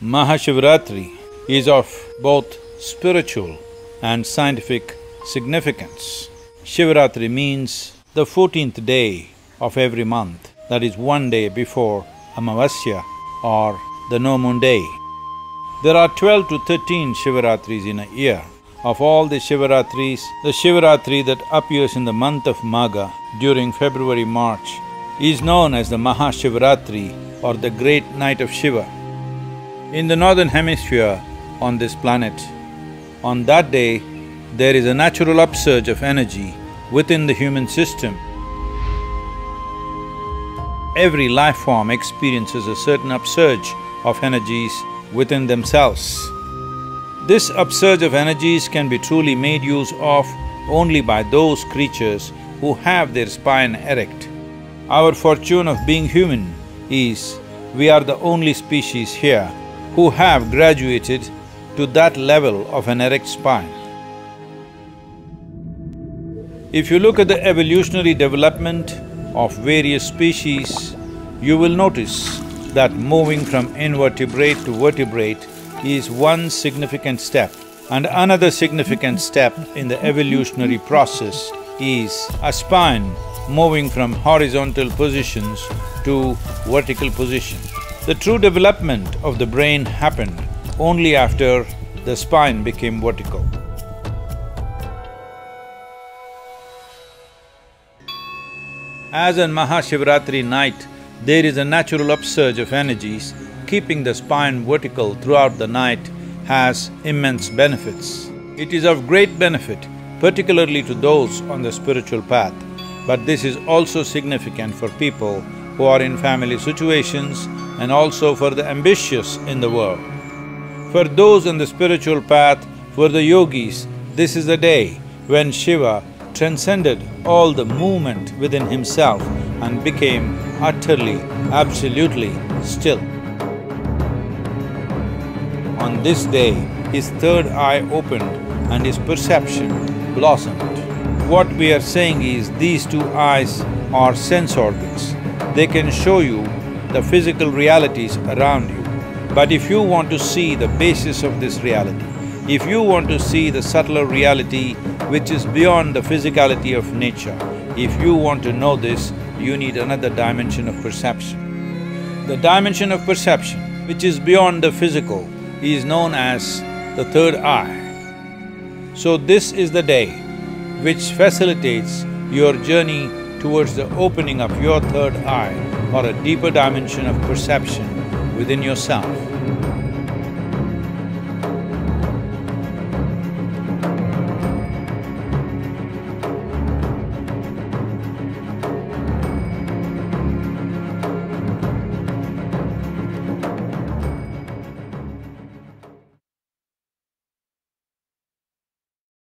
Mahashivratri is of both spiritual and scientific significance. Shivaratri means the fourteenth day of every month, that is one day before Amavasya or the no moon day. There are twelve to thirteen Shivaratris in a year. Of all the Shivaratris, the Shivaratri that appears in the month of Magha during February-March is known as the Mahashivaratri or the Great Night of Shiva. In the northern hemisphere on this planet, on that day, there is a natural upsurge of energy within the human system. Every life form experiences a certain upsurge of energies within themselves. This upsurge of energies can be truly made use of only by those creatures who have their spine erect. Our fortune of being human is we are the only species here who have graduated to that level of an erect spine. If you look at the evolutionary development of various species, you will notice that moving from invertebrate to vertebrate is one significant step. And another significant step in the evolutionary process is a spine moving from horizontal positions to vertical positions. The true development of the brain happened only after the spine became vertical. As on Mahashivratri night, there is a natural upsurge of energies, keeping the spine vertical throughout the night has immense benefits. It is of great benefit, particularly to those on the spiritual path, but this is also significant for people who are in family situations and also for the ambitious in the world. For those on the spiritual path, for the yogis, this is the day when Shiva transcended all the movement within himself and became utterly, absolutely still. On this day, his third eye opened and his perception blossomed. What we are saying is these two eyes are sense organs. They can show you the physical realities around you. But if you want to see the basis of this reality, if you want to see the subtler reality which is beyond the physicality of nature, if you want to know this, you need another dimension of perception. The dimension of perception, which is beyond the physical, is known as the third eye. So this is the day which facilitates your journey towards the opening of your third eye or a deeper dimension of perception within yourself.